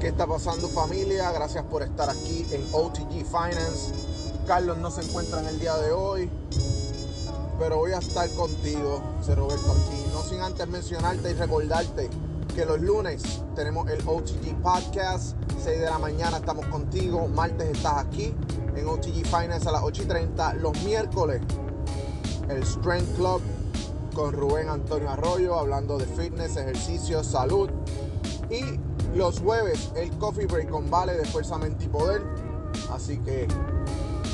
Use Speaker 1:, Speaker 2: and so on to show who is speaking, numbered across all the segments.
Speaker 1: ¿Qué está pasando familia? Gracias por estar aquí en OTG Finance. Carlos no se encuentra en el día de hoy, pero voy a estar contigo, José Roberto aquí. No sin antes mencionarte y recordarte que los lunes tenemos el OTG Podcast, 6 de la mañana estamos contigo, martes estás aquí en OTG Finance a las 8 y 30, los miércoles el Strength Club con Rubén Antonio Arroyo hablando de fitness, ejercicio, salud y los jueves el Coffee Break con Vale de Fuerza Mente y Poder. Así que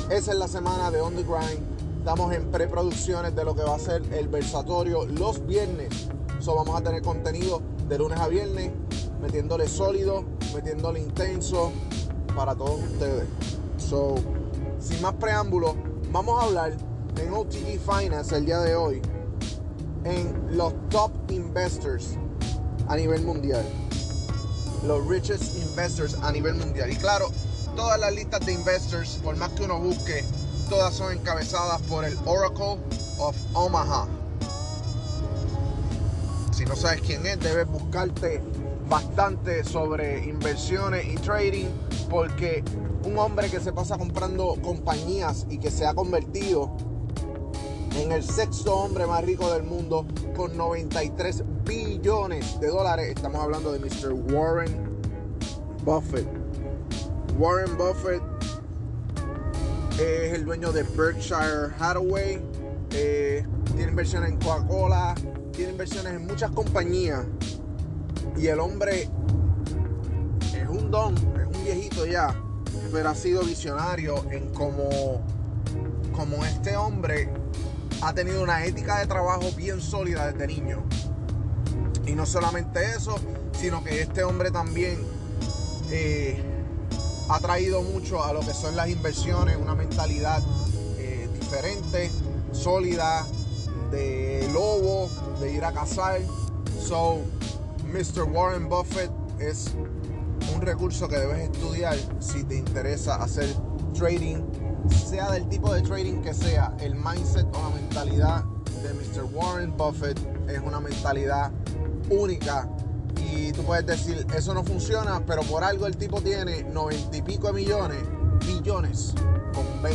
Speaker 1: esa es la semana de On The Grind. Estamos en preproducciones de lo que va a ser el versatorio los viernes. So vamos a tener contenido de lunes a viernes, metiéndole sólido, metiéndole intenso para todos ustedes. So, sin más preámbulos, vamos a hablar en OTG Finance el día de hoy en los top investors a nivel mundial los richest investors a nivel mundial. Y claro, todas las listas de investors, por más que uno busque, todas son encabezadas por el Oracle of Omaha. Si no sabes quién es, debes buscarte bastante sobre inversiones y trading, porque un hombre que se pasa comprando compañías y que se ha convertido en el sexto hombre más rico del mundo con 93 billones de dólares. Estamos hablando de Mr. Warren Buffett. Warren Buffett es el dueño de Berkshire Hathaway. Eh, tiene inversiones en Coca-Cola. Tiene inversiones en muchas compañías. Y el hombre es un don, es un viejito ya. Pero ha sido visionario en cómo, como este hombre ha tenido una ética de trabajo bien sólida desde niño. Y no solamente eso, sino que este hombre también eh, ha traído mucho a lo que son las inversiones, una mentalidad eh, diferente, sólida, de lobo, de ir a cazar. So, Mr. Warren Buffett es un recurso que debes estudiar si te interesa hacer trading sea del tipo de trading que sea, el mindset o la mentalidad de Mr. Warren Buffett es una mentalidad única. Y tú puedes decir, eso no funciona, pero por algo el tipo tiene noventa y pico de millones, billones, con B,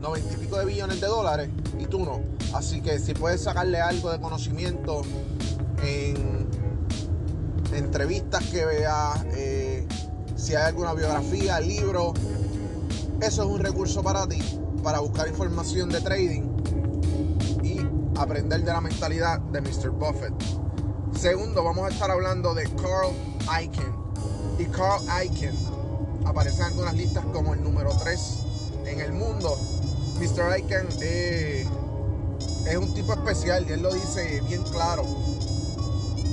Speaker 1: noventa y pico de billones de dólares y tú no. Así que si puedes sacarle algo de conocimiento en entrevistas que veas, eh, si hay alguna biografía, libro, eso es un recurso para ti, para buscar información de trading y aprender de la mentalidad de Mr. Buffett. Segundo, vamos a estar hablando de Carl Icahn. Y Carl Icahn aparece en algunas listas como el número 3 en el mundo. Mr. Icahn eh, es un tipo especial y él lo dice bien claro.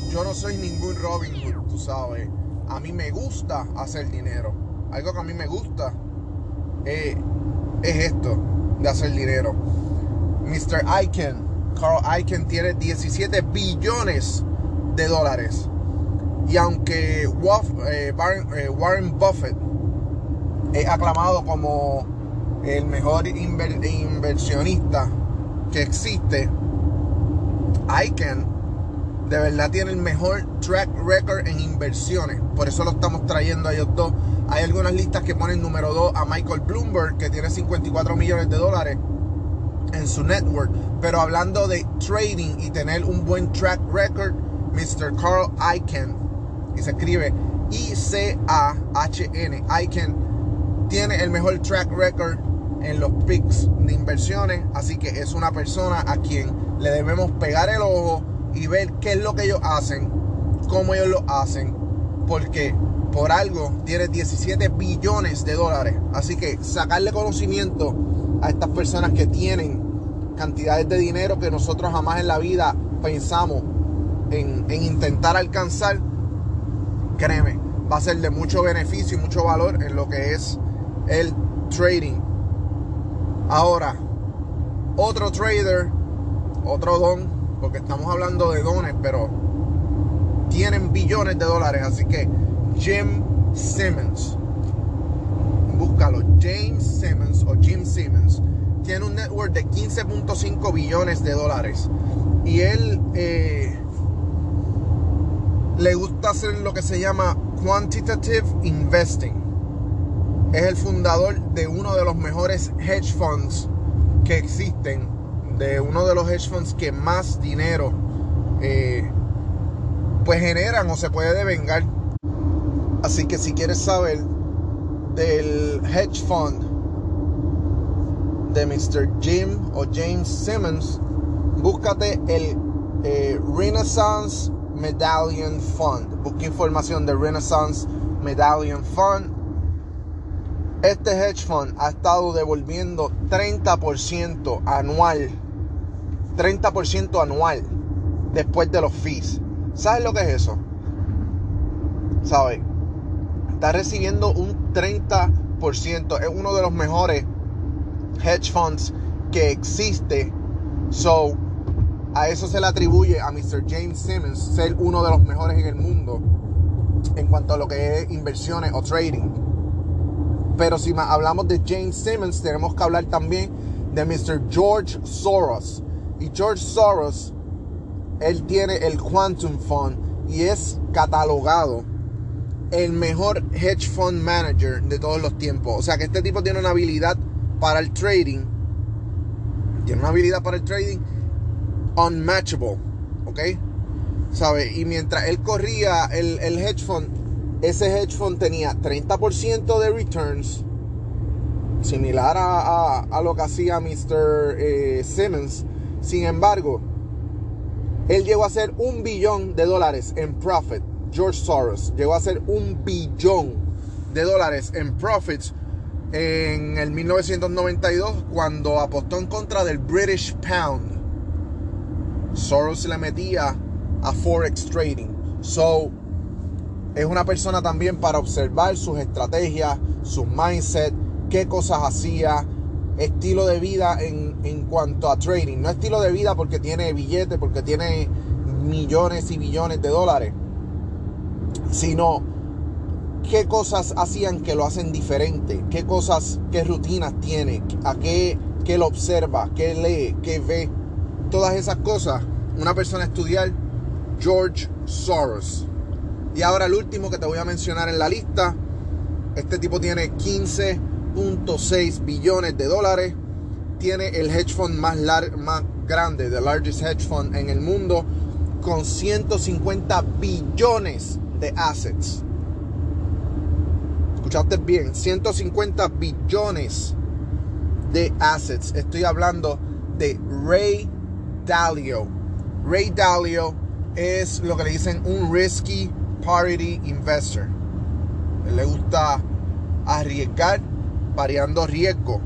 Speaker 1: Yo no soy ningún Robin Hood, tú sabes. A mí me gusta hacer dinero. Algo que a mí me gusta eh, es esto de hacer dinero. Mr. Icahn, Carl Icahn tiene 17 billones de dólares. Y aunque eh, eh, Warren Buffett es aclamado como el mejor inversionista que existe, Icahn de verdad tiene el mejor track record en inversiones. Por eso lo estamos trayendo a ellos dos hay algunas listas que ponen número 2 a Michael Bloomberg, que tiene 54 millones de dólares en su network. Pero hablando de trading y tener un buen track record, Mr. Carl Icahn, y se escribe I-C-A-H-N, Icahn, tiene el mejor track record en los picks de inversiones. Así que es una persona a quien le debemos pegar el ojo y ver qué es lo que ellos hacen, cómo ellos lo hacen, porque por algo tiene 17 billones de dólares. Así que sacarle conocimiento a estas personas que tienen cantidades de dinero que nosotros jamás en la vida pensamos en, intentar alcanzar, créeme, va a ser de mucho beneficio y mucho valor en lo que es el trading. Ahora, otro trader, otro don, porque estamos hablando de dones, pero tienen billones de dólares, así que Jim Simmons. Búscalo, James Simmons o Jim Simmons. Tiene un network de 15.5 billones de dólares. Y él eh, le gusta hacer lo que se llama Quantitative Investing. Es el fundador de uno de los mejores hedge funds que existen, de uno de los hedge funds que más dinero eh, pues generan o se puede devengar. Así que si quieres saber del hedge fund de Mr. Jim o James Simmons, búscate el eh, Renaissance Medallion Fund. Busca información de Renaissance Medallion Fund. Este hedge fund ha estado devolviendo 30% anual. 30% anual después de los fees. ¿Sabes lo que es eso? ¿Sabes? Está recibiendo un 30%. Es uno de los mejores hedge funds que existe. So, a eso se le atribuye a Mr. James Simmons ser uno de los mejores en el mundo en cuanto a lo que es inversiones o trading. Pero si hablamos de James Simmons, tenemos que hablar también de Mr. George Soros. Y George Soros, él tiene el Quantum Fund y es catalogado el mejor hedge fund manager de todos los tiempos. O sea que este tipo tiene una habilidad para el trading. Tiene una habilidad para el trading unmatchable. ¿Ok? ¿Sabe? Y mientras él corría el, hedge fund, ese hedge fund tenía 30% de returns. Similar a, lo que hacía Mr. Eh, Simmons. Sin embargo, él llegó a hacer un billón de dólares en profit. George Soros llegó a hacer un billón de dólares en profits en el 1992 cuando apostó en contra del British Pound. Soros le metía a Forex Trading. So, es una persona también para observar sus estrategias, su mindset, qué cosas hacía, estilo de vida en, en cuanto a trading. No estilo de vida porque tiene billetes, porque tiene millones y billones de dólares, sino qué cosas hacían que lo hacen diferente, qué cosas, qué rutinas tiene, a qué, qué lo observa, qué lee, qué ve, todas esas cosas. Una persona estudiar, George Soros. Y ahora el último que te voy a mencionar en la lista, este tipo tiene 15.6 billones de dólares, tiene el hedge fund más, más grande, the largest hedge fund en el mundo, con 150 billones de assets escuchaste bien, 150 billones de assets. Estoy hablando de Ray Dalio. Ray Dalio es lo que le dicen un risky party investor. le gusta arriesgar, pareando riesgo.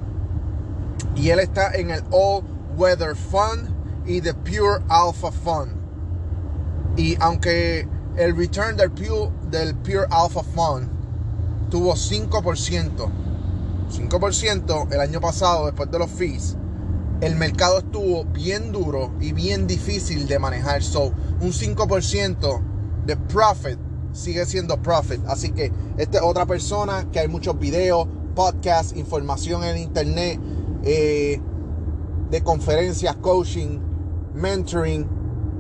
Speaker 1: Y él está en el All Weather Fund y the Pure Alpha Fund. Y aunque el return del Pure, del Pure Alpha Fund tuvo 5%. 5% el año pasado después de los fees. El mercado estuvo bien duro y bien difícil de manejar. So, un 5% de profit sigue siendo profit. Así que esta es otra persona que hay muchos videos, podcasts, información en internet, eh, de conferencias, coaching, mentoring,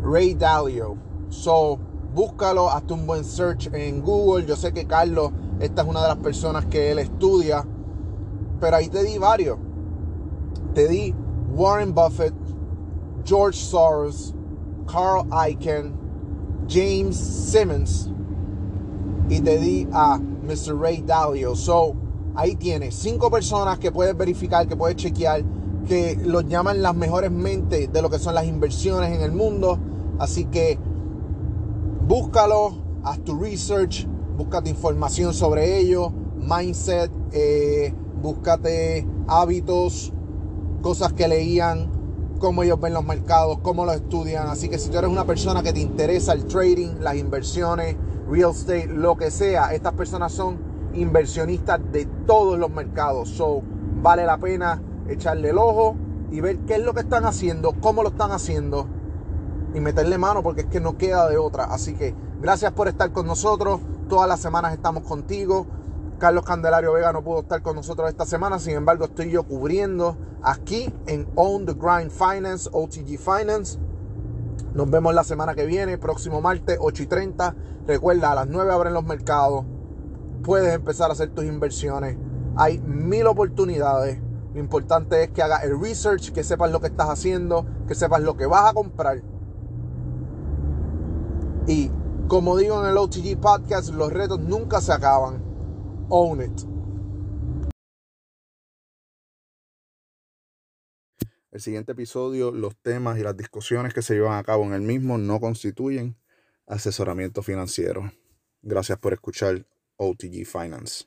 Speaker 1: Ray Dalio. So, búscalo, hazte un buen search en Google. Yo sé que Carlos esta es una de las personas que él estudia. Pero ahí te di varios. Te di Warren Buffett, George Soros, Carl Icahn, James Simmons y te di a Mr. Ray Dalio. So, ahí tienes cinco personas que puedes verificar, que puedes chequear, que los llaman las mejores mentes de lo que son las inversiones en el mundo. Así que búscalo, haz tu research, búscate información sobre ello, mindset, eh, búscate hábitos, cosas que leían, cómo ellos ven los mercados, cómo los estudian. Así que si tú eres una persona que te interesa el trading, las inversiones, real estate, lo que sea, estas personas son inversionistas de todos los mercados. So, vale la pena echarle el ojo y ver qué es lo que están haciendo, cómo lo están haciendo y meterle mano porque es que no queda de otra. Así que gracias por estar con nosotros. Todas las semanas estamos contigo. Carlos Candelario Vega no pudo estar con nosotros esta semana, sin embargo estoy yo cubriendo aquí en Own the Grind Finance, OTG Finance. Nos vemos la semana que viene, próximo martes, 8 y 30. Recuerda, a las 9 abren los mercados. Puedes empezar a hacer tus inversiones. Hay mil oportunidades. Lo importante es que hagas el research, que sepas lo que estás haciendo, que sepas lo que vas a comprar. Y como digo en el OTG Podcast, los retos nunca se acaban. Own it.
Speaker 2: El siguiente episodio, los temas y las discusiones que se llevan a cabo en el mismo no constituyen asesoramiento financiero. Gracias por escuchar OTG Finance.